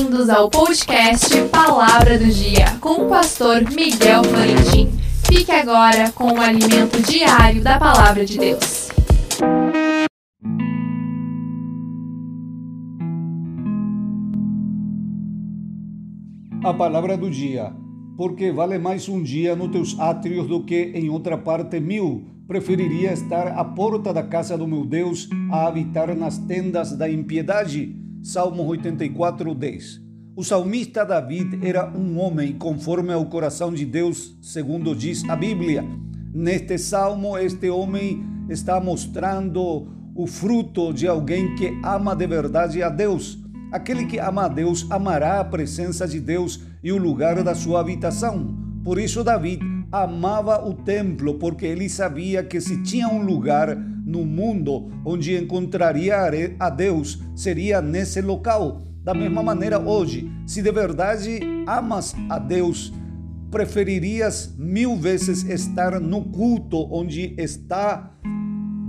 Bem-vindos ao podcast Palavra do Dia com o pastor Miguel Florentin. Fique agora com o alimento diário da Palavra de Deus. A palavra do dia. Porque vale mais um dia nos teus átrios do que em outra parte mil. Preferiria estar à porta da casa do meu Deus a habitar nas tendas da impiedade. Salmo 84, 10. O salmista David era um homem conforme ao coração de Deus, segundo diz a Bíblia. Neste salmo, este homem está mostrando o fruto de alguém que ama de verdade a Deus. Aquele que ama a Deus amará a presença de Deus e o lugar da sua habitação. Por isso, David amava o templo, porque ele sabia que se tinha um lugar no mundo onde encontraria a Deus, seria nesse local. Da mesma maneira, hoje, se de verdade amas a Deus, preferirias mil vezes estar no culto onde está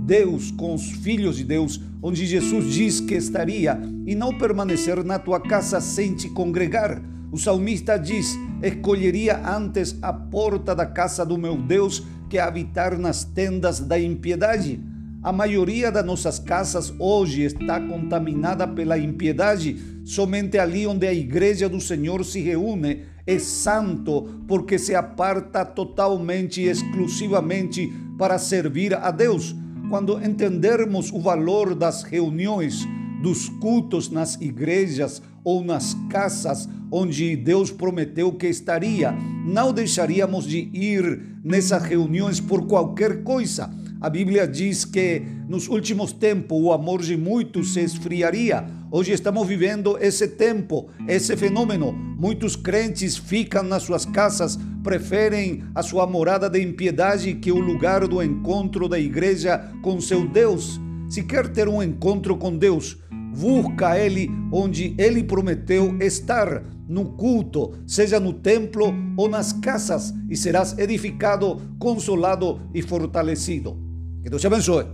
Deus, com os filhos de Deus, onde Jesus diz que estaria, e não permanecer na tua casa sem te congregar. O salmista diz: Escolheria antes a porta da casa do meu Deus que habitar nas tendas da impiedade. A maioria das nossas casas hoje está contaminada pela impiedade. Somente ali onde a igreja do Senhor se reúne é santo, porque se aparta totalmente e exclusivamente para servir a Deus. Quando entendermos o valor das reuniões, dos cultos nas igrejas ou nas casas onde Deus prometeu que estaria, não deixaríamos de ir nessas reuniões por qualquer coisa a Bíblia diz que nos últimos tempos o amor de muitos se esfriaria. Hoje estamos vivendo esse tempo, esse fenômeno. Muitos crentes ficam nas suas casas, preferem a sua morada de impiedade que o lugar do encontro da igreja com seu Deus. Se quer ter um encontro com Deus, busca Ele onde Ele prometeu estar, no culto, seja no templo ou nas casas, e serás edificado, consolado e fortalecido. Que Deus te abençoe.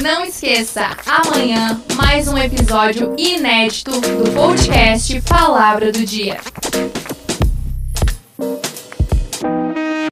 Não esqueça, amanhã mais um episódio inédito do podcast Palavra do Dia.